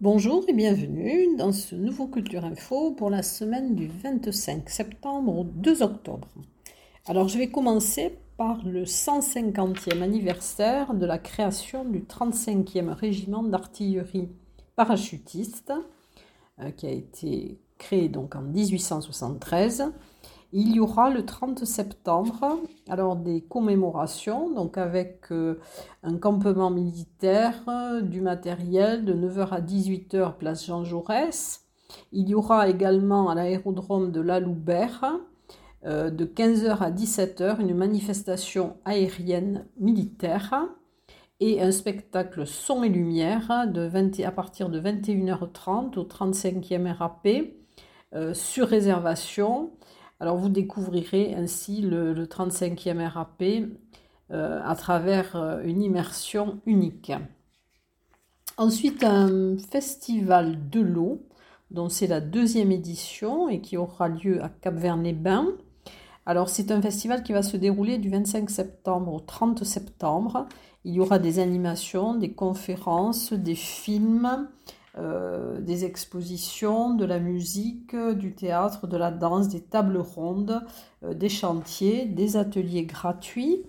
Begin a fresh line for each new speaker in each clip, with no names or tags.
Bonjour et bienvenue dans ce nouveau Culture Info pour la semaine du 25 septembre au 2 octobre. Alors je vais commencer par le 150e anniversaire de la création du 35e régiment d'artillerie parachutiste euh, qui a été créé donc en 1873 il y aura le 30 septembre alors des commémorations, donc avec euh, un campement militaire, euh, du matériel de 9h à 18h place Jean Jaurès. Il y aura également à l'aérodrome de La Loubert euh, de 15h à 17h une manifestation aérienne militaire et un spectacle son et lumière de à partir de 21h30 au 35e RAP sur réservation alors vous découvrirez ainsi le, 35e RAP euh, à travers euh, une immersion unique. Ensuite, un festival de l'eau, dont c'est la deuxième édition et qui aura lieu à Cap-Vert-les-Bains. Alors c'est un festival qui va se dérouler du 25 septembre au 30 septembre. Il y aura des animations, des conférences, des films, euh, des expositions, de la musique, du théâtre, de la danse, des tables rondes, euh, des chantiers, des ateliers gratuits.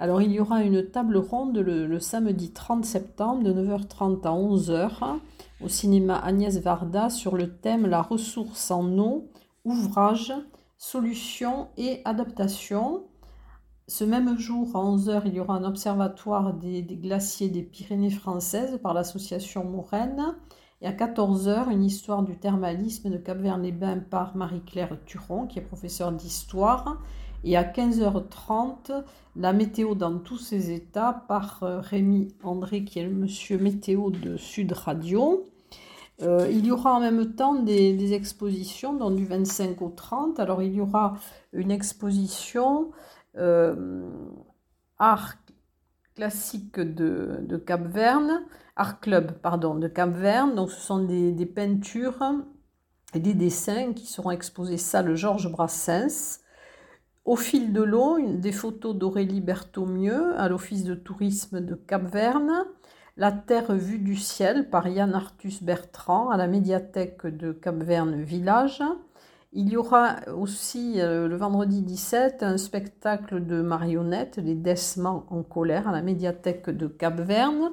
Alors il y aura une table ronde le, samedi 30 septembre de 9h30 à 11h au cinéma Agnès Varda sur le thème La ressource en eau, ouvrage, solutions et adaptation. Ce même jour, à 11h, il y aura un observatoire des, glaciers des Pyrénées françaises par l'association Moraine. Et à 14h, une histoire du thermalisme de Cap-Vert-les-Bains par Marie-Claire Turon, qui est professeure d'histoire. Et à 15h30, la météo dans tous ses états par euh, Rémi André, qui est le monsieur météo de Sud Radio. Euh, il y aura en même temps des, expositions, donc du 25 au 30. Alors il y aura une exposition euh, art classique de, de Cap-Verne, Art Club pardon, de Cap-Verne. Donc ce sont des, peintures et des dessins qui seront exposés salle Georges Brassens. Au fil de l'eau, des photos d'Aurélie Berthaumieux à l'Office de tourisme de Cap-Verne. La Terre vue du ciel par Yann Arthus Bertrand à la médiathèque de Cap-Verne Village. Il y aura aussi euh, le vendredi 17 un spectacle de marionnettes, les Desmans en colère à la médiathèque de Cap-Verne.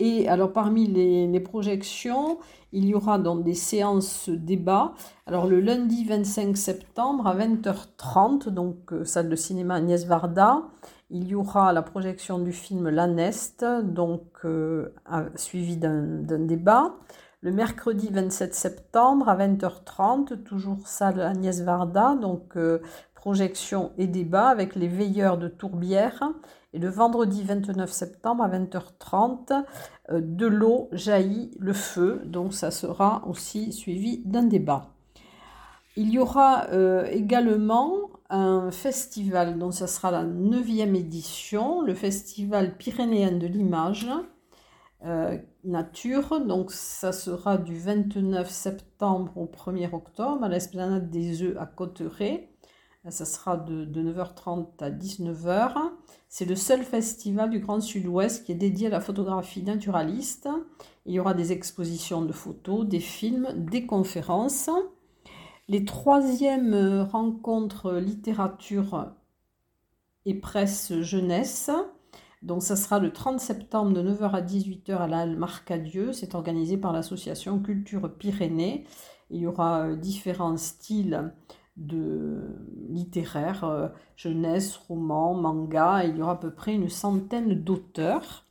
Et alors parmi les, projections, il y aura donc des séances débat. Alors le lundi 25 septembre à 20h30, donc euh, salle de cinéma Agnès Varda, il y aura la projection du film La Nest, donc euh, suivi d'un débat. Le mercredi 27 septembre à 20h30, toujours salle Agnès Varda, donc euh, projection et débat avec les veilleurs de Tourbière. Et le vendredi 29 septembre à 20h30, euh, de l'eau jaillit le feu, donc ça sera aussi suivi d'un débat. Il y aura euh, également un festival, donc ça sera la neuvième édition, le festival pyrénéen de l'image, euh, nature. Donc ça sera du 29 septembre au 1er octobre à l'esplanade des œufs à Cotteret. Ça sera de, 9h30 à 19h. C'est le seul festival du Grand Sud-Ouest qui est dédié à la photographie naturaliste. Il y aura des expositions de photos, des films, des conférences. Les troisièmes rencontres littérature et presse jeunesse donc ça sera le 30 septembre de 9h à 18h à la Halle Marcadieu. C'est organisé par l'association Culture Pyrénées. Il y aura euh, différents styles de littéraires, euh, jeunesse, roman, manga. il y aura à peu près une centaine d'auteurs.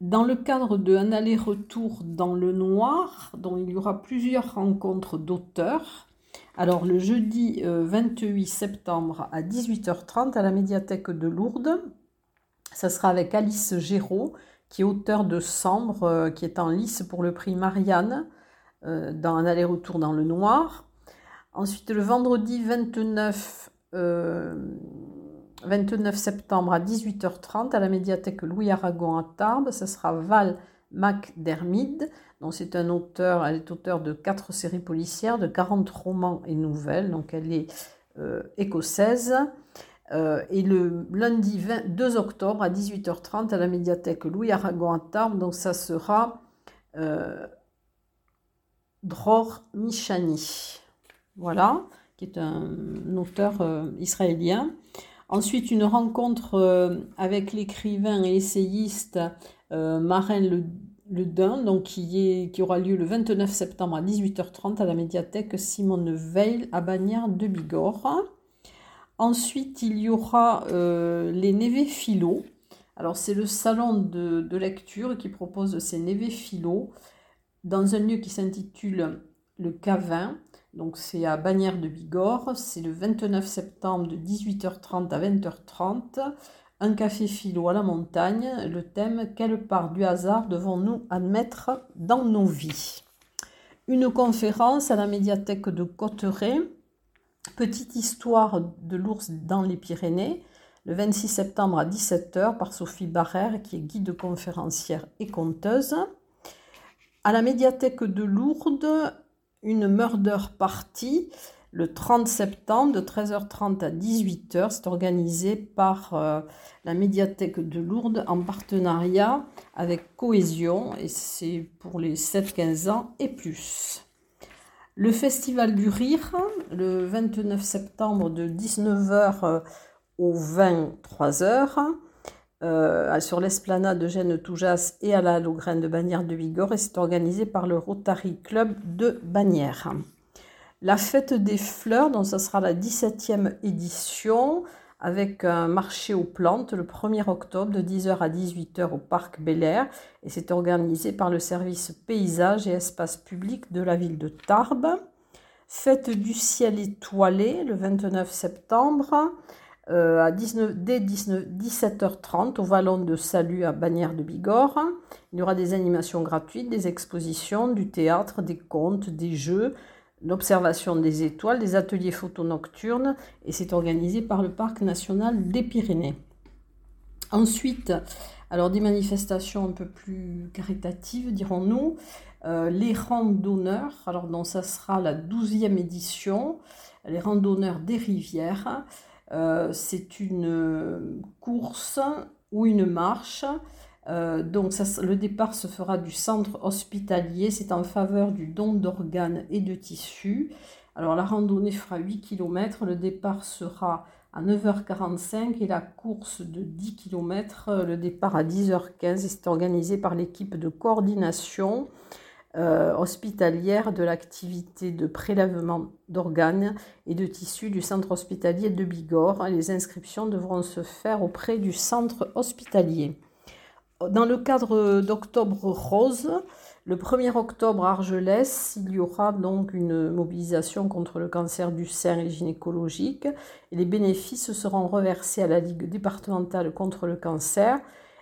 Dans le cadre d'un aller-retour dans le noir, dont il y aura plusieurs rencontres d'auteurs. Alors le jeudi 28 euh, septembre à 18h30 à la médiathèque de Lourdes, ça sera avec Alice Géraud, qui est auteur de Sambre, euh, qui est en lice pour le prix Marianne, euh, dans un aller-retour dans le noir. Ensuite, le vendredi 29, 29 euh, septembre à 18h30 à la médiathèque Louis Aragon à Tarbes, ça sera Val MacDermid. Donc c'est un auteur, elle est auteur de quatre séries policières, de 40 romans et nouvelles. Donc elle est écossaise. Euh, et le lundi 2 octobre à 18h30 à la médiathèque Louis Aragon à. Donc ça sera euh, Dror Mishani. Voilà, qui est un auteur euh, israélien. Ensuite, une rencontre avec l'écrivain et essayiste Marin Le, le donc qui, est, qui aura lieu le 29 septembre à 18h30 à la médiathèque Simone Veil à Bagnères de Bigorre. Ensuite, il y aura les Névé Philo. Alors, c'est le salon de, de, lecture qui propose ces Névé Philo dans un lieu qui s'intitule le Cavin. Donc c'est à Bagnères de Bigorre, c'est le 29 septembre de 18h30 à 20h30. Un café philo à la montagne, le thème Quelle part du hasard devons-nous admettre dans nos vies? Une conférence à la médiathèque de Cotteret, Petite histoire de l'ours dans les Pyrénées, le 26 septembre à 17h par Sophie Barrère, qui est guide conférencière et conteuse. À la médiathèque de Lourdes, une murder party le 30 septembre de 13h30 à 18h. C'est organisé par euh, la médiathèque de Lourdes en partenariat avec Cohésion et c'est pour les 7-15 ans et plus. Le Festival du Rire, le 29 septembre de 19h au 23h. Euh, sur l'esplanade de Gênes Toujas et à la Logrène de Bagnères de Bigorre et c'est organisé par le Rotary Club de Bagnères. La fête des fleurs, donc ça sera la 17e édition avec un marché aux plantes le 1er octobre de 10h à 18h au parc Bel Air et c'est organisé par le service paysage et espace public de la ville de Tarbes. Fête du ciel étoilé le 29 septembre euh, à 19, dès 19, 17h30 au Vallon de Salut à Bagnères de Bigorre. Il y aura des animations gratuites, des expositions, du théâtre, des contes, des jeux, l'observation des étoiles, des ateliers photo nocturnes et c'est organisé par le Parc national des Pyrénées. Ensuite, alors des manifestations un peu plus caritatives, dirons-nous, euh, les randonneurs, alors donc ça sera la 12e édition, les randonneurs des rivières. Euh, c'est une euh, course ou une marche. Euh, donc le départ se fera du centre hospitalier. C'est en faveur du don d'organes et de tissus. Alors la randonnée fera 8 km. Le départ sera à 9h45 et la course de 10 km, le départ à 10h15. C'est organisé par l'équipe de coordination euh, hospitalière de l'activité de prélèvement d'organes et de tissus du centre hospitalier de Bigorre. Les inscriptions devront se faire auprès du centre hospitalier. Dans le cadre d'Octobre Rose, le 1er octobre à Argelès, il y aura donc une mobilisation contre le cancer du sein et gynécologique et les bénéfices seront reversés à la Ligue départementale contre le cancer.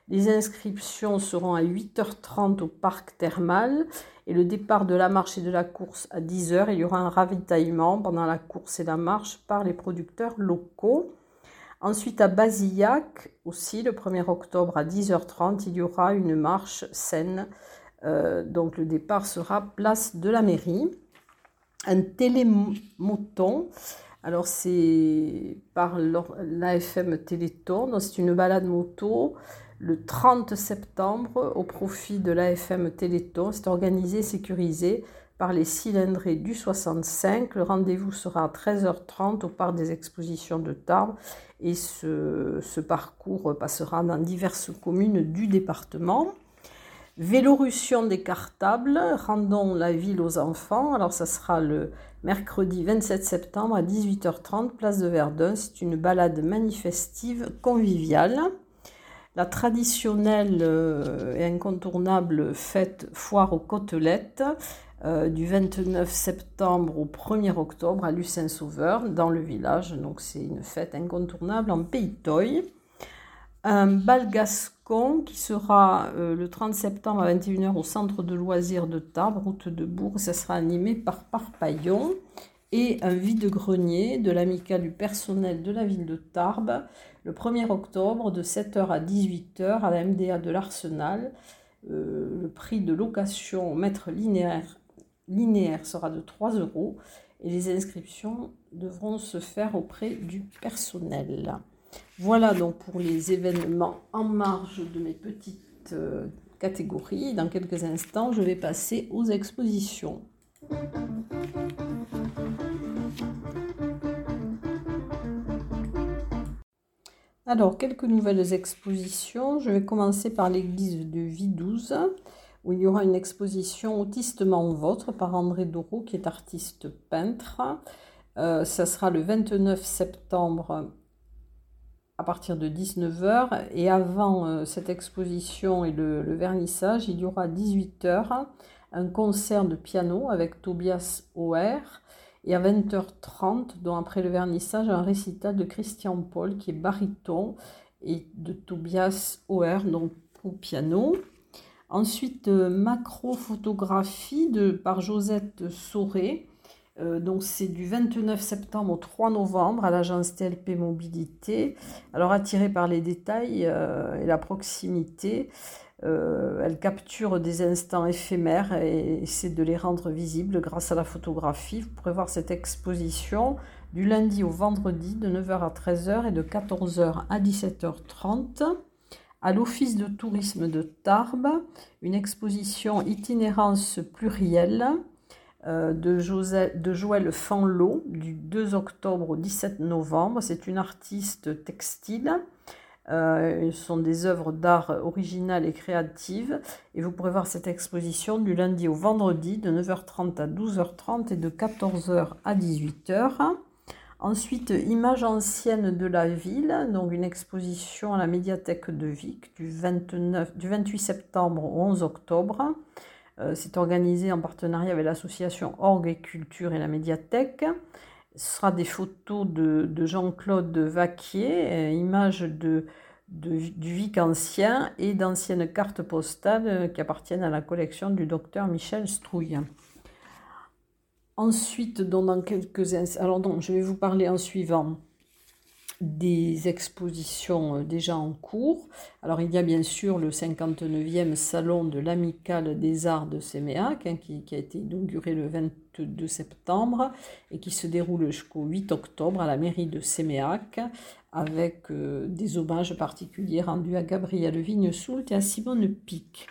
Les inscriptions seront à 8h30 au parc thermal et le départ de la marche et de la course à 10h. Il y aura un ravitaillement pendant la course et la marche par les producteurs locaux. Ensuite, à Basillac, aussi le 1er octobre à 10h30, il y aura une marche saine. Euh, donc le départ sera place de la mairie. Un télémoton. Alors c'est par l'AFM Téléthon. C'est une balade moto le 30 septembre au profit de l'AFM Téléthon. C'est organisé sécurisé par les cylindrés du 65. Le rendez-vous sera à 13h30 au parc des expositions de Tarbes et ce, parcours passera dans diverses communes du département. Vélorussion décartable, rendons la ville aux enfants. Alors ça sera le mercredi 27 septembre à 18h30, place de Verdun. C'est une balade manifestive conviviale. La traditionnelle euh, et incontournable fête foire aux côtelettes euh, du 29 septembre au 1er octobre à Lucin-Sauveur dans le village. Donc c'est une fête incontournable en Pays Toy. Un bal gascon qui sera euh, le 30 septembre à 21h au centre de loisirs de Tarbes, route de Bourg. Ça sera animé par Parpaillon et un vide-grenier de l'amicale du personnel de la ville de Tarbes le 1er octobre de 7h à 18h à la MDA de l'Arsenal. Euh, le prix de location au mètre linéaire, linéaire sera de 3 euros et les inscriptions devront se faire auprès du personnel. Voilà donc pour les événements en marge de mes petites euh, catégories. Dans quelques instants, je vais passer aux expositions. Alors, quelques nouvelles expositions. Je vais commencer par l'église de Vidouze, où il y aura une exposition Autistement Vôtre par André Doreau, qui est artiste peintre. Euh, ça sera le 29 septembre à partir de 19h. Et avant euh, cette exposition et le, vernissage, il y aura à 18h un concert de piano avec Tobias OR et à 20h30, donc après le vernissage, un récital de Christian Paul qui est baryton et de Tobias Auer, donc au piano. Ensuite, euh, macro-photographie de, par Josette Sauré. Euh, donc c'est du 29 septembre au 3 novembre à l'agence TLP Mobilité. Alors attiré par les détails euh, et la proximité, elle capture des instants éphémères et essaie de les rendre visibles grâce à la photographie. Vous pourrez voir cette exposition du lundi au vendredi de 9h à 13h et de 14h à 17h30 à l'Office de tourisme de Tarbes, une exposition itinérance plurielle euh, de, Joël Fanlot du 2 octobre au 17 novembre. C'est une artiste textile euh, ce sont des œuvres d'art originales et créatives. Et vous pourrez voir cette exposition du lundi au vendredi de 9h30 à 12h30 et de 14h à 18h. Ensuite, images anciennes de la ville, donc une exposition à la médiathèque de Vic du, 29, du 28 septembre au 11 octobre. Euh, c'est organisé en partenariat avec l'association Orgue et Culture et la médiathèque. Ce sera des photos de, Jean-Claude Vaquier, euh, images de, du Vic ancien et d'anciennes cartes postales qui appartiennent à la collection du docteur Michel Strouille. Ensuite, dans quelques je vais vous parler en suivant des expositions euh, déjà en cours. Alors il y a bien sûr le 59e salon de l'Amicale des Arts de Séméac hein, qui, a été inauguré le 22 septembre et qui se déroule jusqu'au 8 octobre à la mairie de Séméac avec euh, des hommages particuliers rendus à Gabriel Vignesoult et à Simone Pic.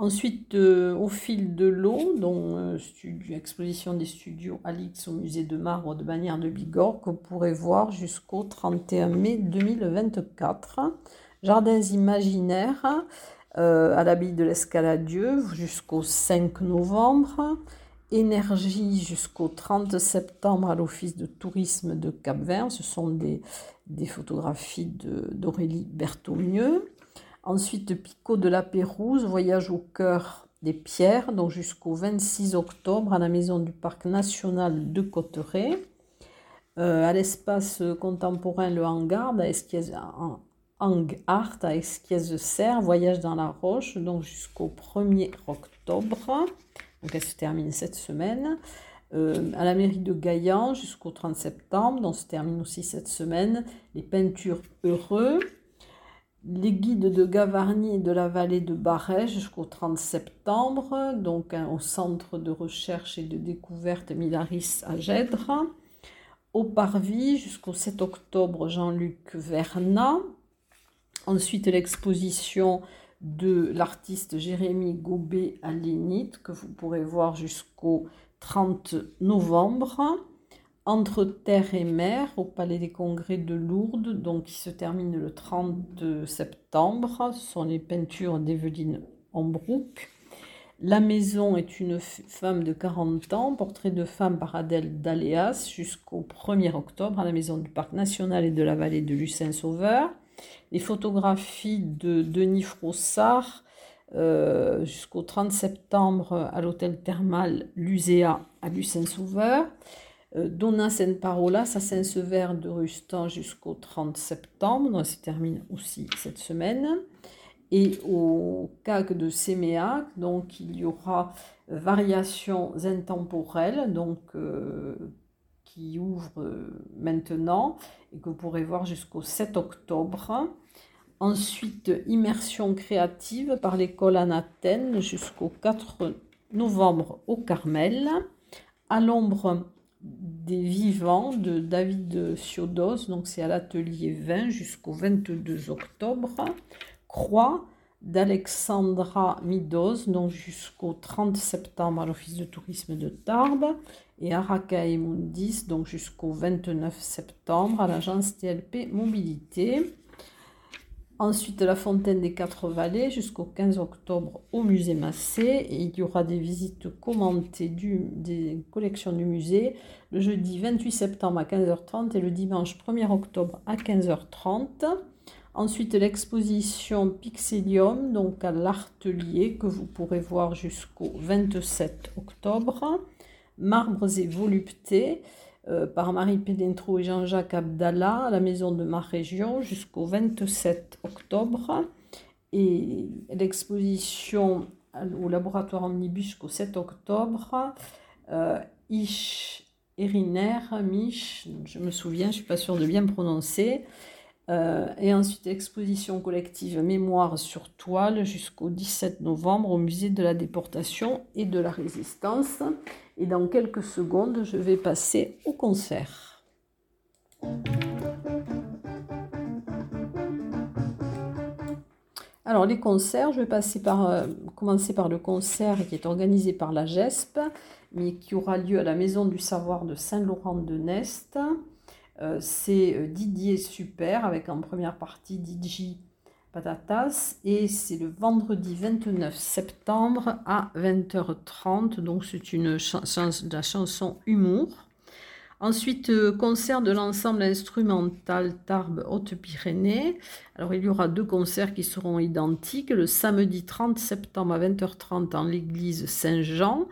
Ensuite, euh, au fil de l'eau, dont euh, exposition des studios Alix au musée de marbre de Bagnères de Bigorre, que vous pourrez voir jusqu'au 31 mai 2024. Jardins imaginaires à l'abbaye de l'Escaladieu jusqu'au 5 novembre. Énergie jusqu'au 30 septembre à l'Office de tourisme de Cap-Vert. Ce sont des, des photographies d'Aurélie Berthaumieux. Ensuite, Picot de la Pérouse, voyage au cœur des pierres, donc jusqu'au 26 octobre à la maison du Parc national de Cotteret. Euh, à l'espace contemporain Le Hangar, à Esquies, Hang Art à Esquies-Serre, voyage dans la roche, donc jusqu'au 1er octobre. Donc elle se termine cette semaine. Euh, à la mairie de Gaillan jusqu'au 30 septembre, donc se termine aussi cette semaine, les peintures heureux les guides de Gavarnie et de la vallée de Barège jusqu'au 30 septembre, donc hein, au centre de recherche et de découverte Milaris à Gèdre. Au Parvis jusqu'au 7 octobre, Jean-Luc Vernat. Ensuite, l'exposition de l'artiste Jérémy Gobet à Lénite, que vous pourrez voir jusqu'au 30 novembre entre terre et mer au Palais des Congrès de Lourdes, donc qui se termine le 30 septembre. Ce sont les peintures d'Evelyne Ambrook. La maison est une femme de 40 ans, portrait de femme par Adèle Daléas jusqu'au 1er octobre à la maison du Parc national et de la vallée de Lucin-Sauveur. Les photographies de Denis Frossard euh, jusqu'au 30 septembre à l'hôtel thermal Luséa à Lucin-Sauveur. Euh, Donna Saint Parola, à Saint-Sever de Rustan jusqu'au 30 septembre, donc ça se termine aussi cette semaine. Et au CAC de Séméac, donc il y aura variations intemporelles, donc euh, qui ouvre euh, maintenant et que vous pourrez voir jusqu'au 7 octobre. Ensuite, immersion créative par l'école Anathène jusqu'au 4 novembre au Carmel. À l'ombre des vivants de David Siodos, donc c'est à l'atelier 20 jusqu'au 22 octobre. Croix, d'Alexandra Midos, donc jusqu'au 30 septembre à l'Office de tourisme de Tarbes, et Araka Mundis, donc jusqu'au 29 septembre à l'agence TLP Mobilité. Ensuite, la fontaine des Quatre Vallées jusqu'au 15 octobre au musée Massé. Il y aura des visites commentées des collections du musée le jeudi 28 septembre à 15h30 et le dimanche 1er octobre à 15h30. Ensuite, l'exposition Pixelium, donc à l'Artelier, que vous pourrez voir jusqu'au 27 octobre. Marbres et voluptés euh, par Marie Pédentro et Jean-Jacques Abdallah à la maison de ma région jusqu'au 27 octobre. Et l'exposition au laboratoire Omnibus jusqu'au 7 octobre. Euh, Ish Eriner, Mich, je me souviens, je ne suis pas sûre de bien prononcer. Euh, et ensuite, exposition collective Mémoire sur toile jusqu'au 17 novembre au musée de la déportation et de la résistance. Et dans quelques secondes, je vais passer au concert. Alors les concerts, je vais passer par, euh, commencer par le concert qui est organisé par la GESP, mais qui aura lieu à la Maison du Savoir de Saint-Laurent-de-Nest. Euh, c'est euh, Didier Super avec en première partie DJ Patatas et c'est le vendredi 29 septembre à 20h30 donc c'est une de la chanson humour. Ensuite, euh, concert de l'ensemble instrumental Tarbes Haute-Pyrénées. Alors, il y aura deux concerts qui seront identiques. Le samedi 30 septembre à 20h30 en l'église Saint-Jean,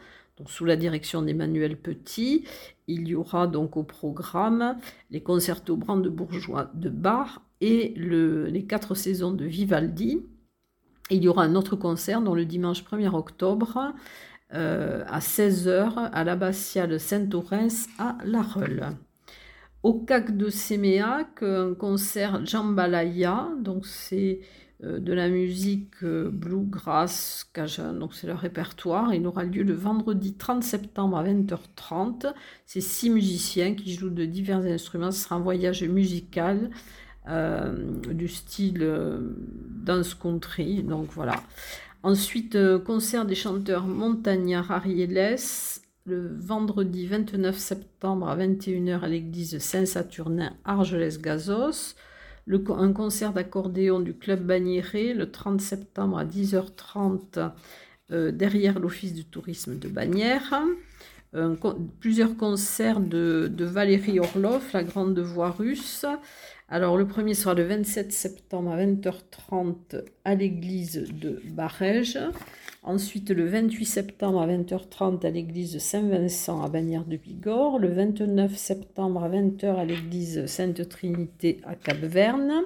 sous la direction d'Emmanuel Petit. Il y aura donc au programme les concertos brandebourgeois de Bach et les quatre saisons de Vivaldi. Il y aura un autre concert dans le dimanche 1er octobre euh, à 16h à l'abbatiale Saint-Orens à La Reule. Au CAC de Séméac, un concert Jambalaya, donc c'est de la musique euh, bluegrass cajun, donc c'est le répertoire. Il aura lieu le vendredi 30 septembre à 20h30. C'est six musiciens qui jouent de divers instruments. Ce sera un voyage musical euh, du style dance country. Donc voilà. Ensuite, concert des chanteurs montagnards Arieles le vendredi 29 septembre à 21h à l'église Saint-Saturnin Argelès-Gazos un concert d'accordéon du Club Bagnéré le 30 septembre à 10h30 euh, derrière l'Office du tourisme de Bagnères. plusieurs concerts de, Valérie Orloff, la grande voix russe. Alors le premier sera le 27 septembre à 20h30 à l'église de Barège. Ensuite, le 28 septembre à 20h30 à l'église Saint-Vincent à Bagnères de Bigorre. Le 29 septembre à 20h à l'église Sainte-Trinité à Cap-Verne.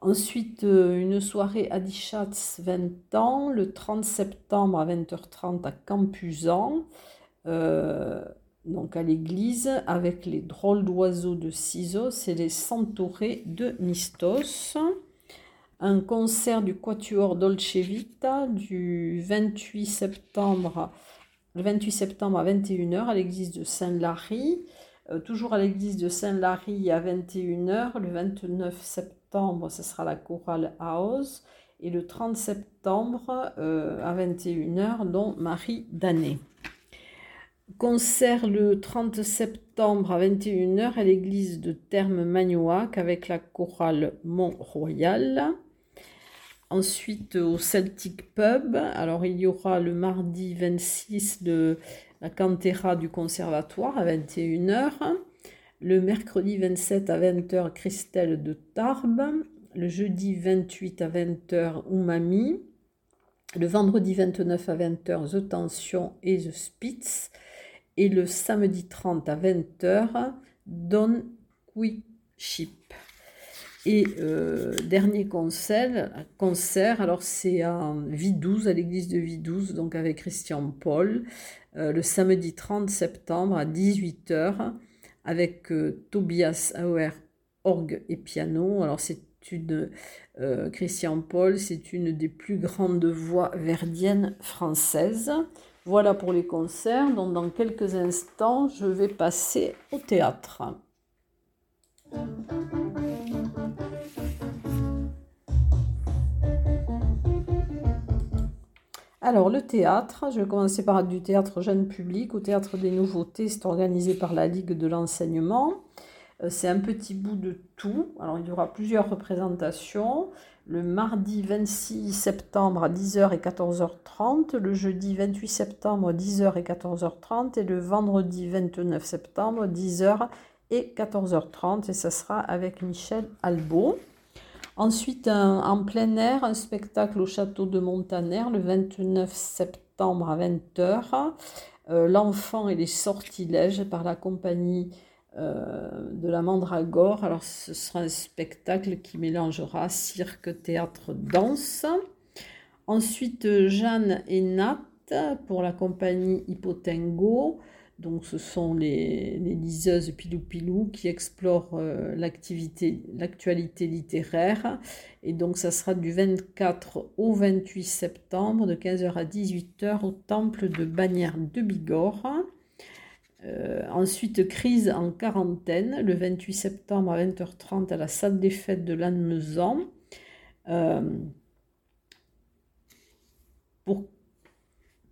Ensuite, euh, une soirée à Dichatz 20 ans, le 30 septembre à 20h30 à Campuzan, euh, donc à l'église, avec les drôles d'oiseaux de Ciseaux et les centaurés de Mistos un concert du Quatuor Dolce Vita du 28 septembre, le 28 septembre à 21h à l'église de Saint-Lary. Euh, toujours à l'église de Saint-Lary à 21h. Le 29 septembre, ce sera la chorale House. Et le 30 septembre euh, à 21h, dont Marie Danet. Concert le 30 septembre à 21h à l'église de Terme Magnoac avec la chorale Mont-Royal. Ensuite, au Celtic Pub, alors il y aura le mardi 26 de la cantera du conservatoire à 21h. Le mercredi 27 à 20h, Christelle de Tarbes. Le jeudi 28 à 20h, Umami. Le vendredi 29 à 20h, The Tension et The Spitz. Et le samedi 30 à 20h, Don Quick. Et euh, dernier concert, concert alors c'est à Vidouze, à l'église de Vidouze, donc avec Christian Paul, euh, le samedi 30 septembre à 18h, avec euh, Tobias Auer, orgue et piano. Alors c'est une, Christian Paul, c'est une des plus grandes voix verdiennes françaises. Voilà pour les concerts, donc dans quelques instants, je vais passer au théâtre. Alors, le théâtre, je vais commencer par du théâtre jeune public. Au théâtre des nouveautés, c'est organisé par la Ligue de l'enseignement. Euh, c'est un petit bout de tout. Alors, il y aura plusieurs représentations. Le mardi 26 septembre à 10h et 14h30, le jeudi 28 septembre à 10h et 14h30 et le vendredi 29 septembre 10h et 14h30 et ça sera avec Michel Albo. Ensuite, en plein air, un spectacle au château de Montaner le 29 septembre à 20h. Euh, L'enfant et les sortilèges par la compagnie euh, de la Mandragore. Alors, ce sera un spectacle qui mélangera cirque, théâtre, danse. Ensuite, Jeanne et Nat pour la compagnie Hippotengo. Donc, ce sont les, liseuses pilou-pilou qui explorent euh, l'actualité littéraire. Et donc, ça sera du 24 au 28 septembre, de 15h à 18h, au temple de Bagnères de Bigorre. Euh, ensuite, crise en quarantaine, le 28 septembre à 20h30 à la salle des fêtes de Lannemezan. Euh,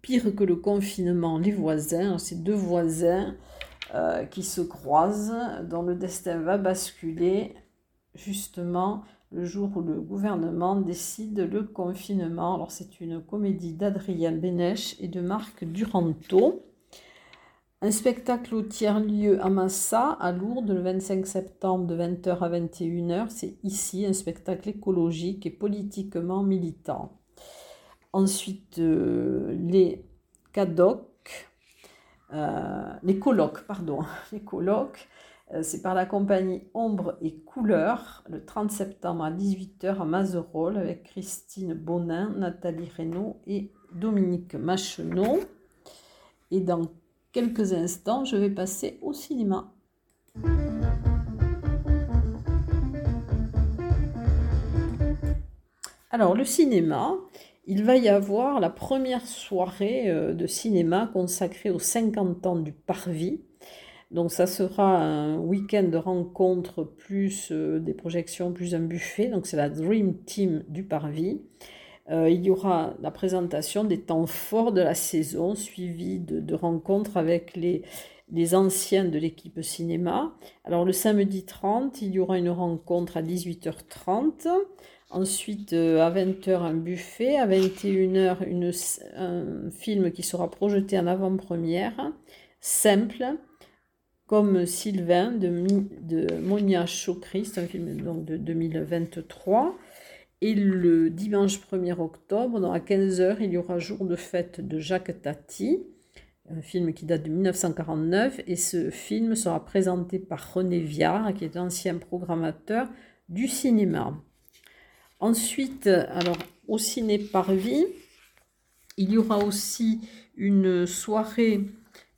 pire que le confinement, les voisins, ces deux voisins euh, qui se croisent, dont le destin va basculer justement le jour où le gouvernement décide le confinement. Alors c'est une comédie d'Adrien Bénèche et de Marc Duranto. Un spectacle au tiers-lieu à Massa, à Lourdes, le 25 septembre de 20h à 21h. C'est ici un spectacle écologique et politiquement militant. Ensuite, euh, les cadocs, euh, les colloques, pardon, les colloques, euh, c'est par la compagnie Ombre et Couleurs, le 30 septembre à 18h à Mazerolles, avec Christine Bonin, Nathalie Reynaud et Dominique Machenot. Et dans quelques instants, je vais passer au cinéma. Alors, le cinéma, il va y avoir la première soirée euh, de cinéma consacrée aux 50 ans du Parvis. Donc ça sera un week-end de rencontres plus euh, des projections, plus un buffet. Donc c'est la Dream Team du Parvis. Euh, il y aura la présentation des temps forts de la saison, suivi de, rencontres avec les, les anciens de l'équipe cinéma. Alors le samedi 30, il y aura une rencontre à 18h30 Ensuite, euh, à 20h, un buffet. À 21h, une, un film qui sera projeté en avant-première. Simple, comme Sylvain de, Monia Chokri. C'est un film donc, de 2023. Et le dimanche 1er octobre, à 15h, il y aura Jour de fête de Jacques Tati, un film qui date de 1949. Et ce film sera présenté par René Viard, qui est ancien programmateur du cinéma. Ensuite, alors au ciné Parvis, il y aura aussi une soirée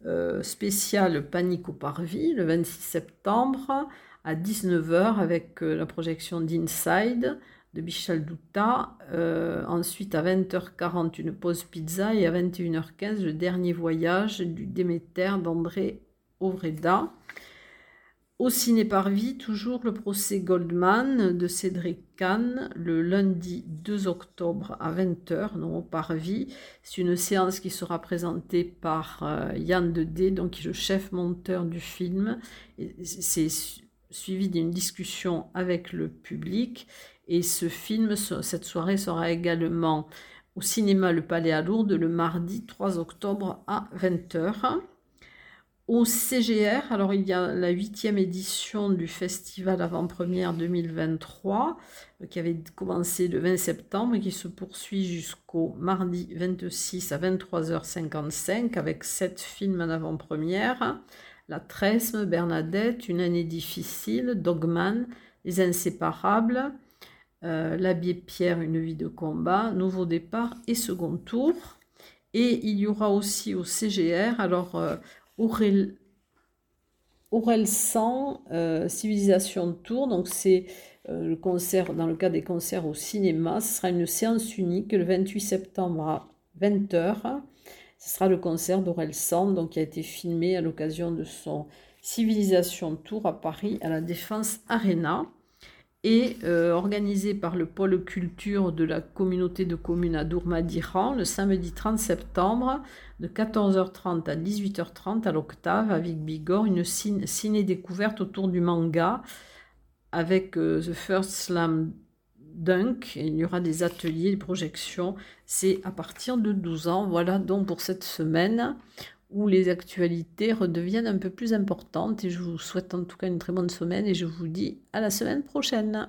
euh, spéciale Panique au Parvis le 26 septembre à 19h avec euh, la projection d'Inside de Bichal Douta. Euh, ensuite, à 20h40, une pause pizza et à 21h15, le dernier voyage du Déméter d'André Ovreda. Au ciné Parvis, toujours le procès Goldman de Cédric Kahn, le lundi 2 octobre à 20h, non au Parvis. C'est une séance qui sera présentée par euh, Yann Dedé, donc qui est le chef monteur du film. C'est suivi d'une discussion avec le public. Et ce film, cette soirée sera également au cinéma Le Palais à Lourdes le mardi 3 octobre à 20h. Au CGR, alors il y a la huitième édition du festival avant-première 2023 euh, qui avait commencé le 20 septembre et qui se poursuit jusqu'au mardi 26 à 23h55 avec sept films en avant-première. La Tresme, Bernadette, Une année difficile, Dogman, Les Inséparables, euh, L'abbé Pierre, Une vie de combat, Nouveau départ et Second tour. Et il y aura aussi au CGR, alors euh, Aurel, Aurel euh, Civilisation Tour? Donc, c'est euh, le concert, dans le cas des concerts au cinéma, ce sera une séance unique le 28 septembre à 20h. Ce sera le concert d'Aurel Sand, donc, qui a été filmé à l'occasion de son Civilisation Tour à Paris, à la Défense Arena. Et euh, organisé par le pôle culture de la communauté de communes à Dourmadiran le samedi 30 septembre de 14h30 à 18h30 à l'Octave avec Bigorre, une ciné-découverte autour du manga avec euh, The First Slam Dunk. il y aura des ateliers, des projections. C'est à partir de 12 ans. Voilà donc pour cette semaine où les actualités redeviennent un peu plus importantes. Et je vous souhaite en tout cas une très bonne semaine et je vous dis à la semaine prochaine.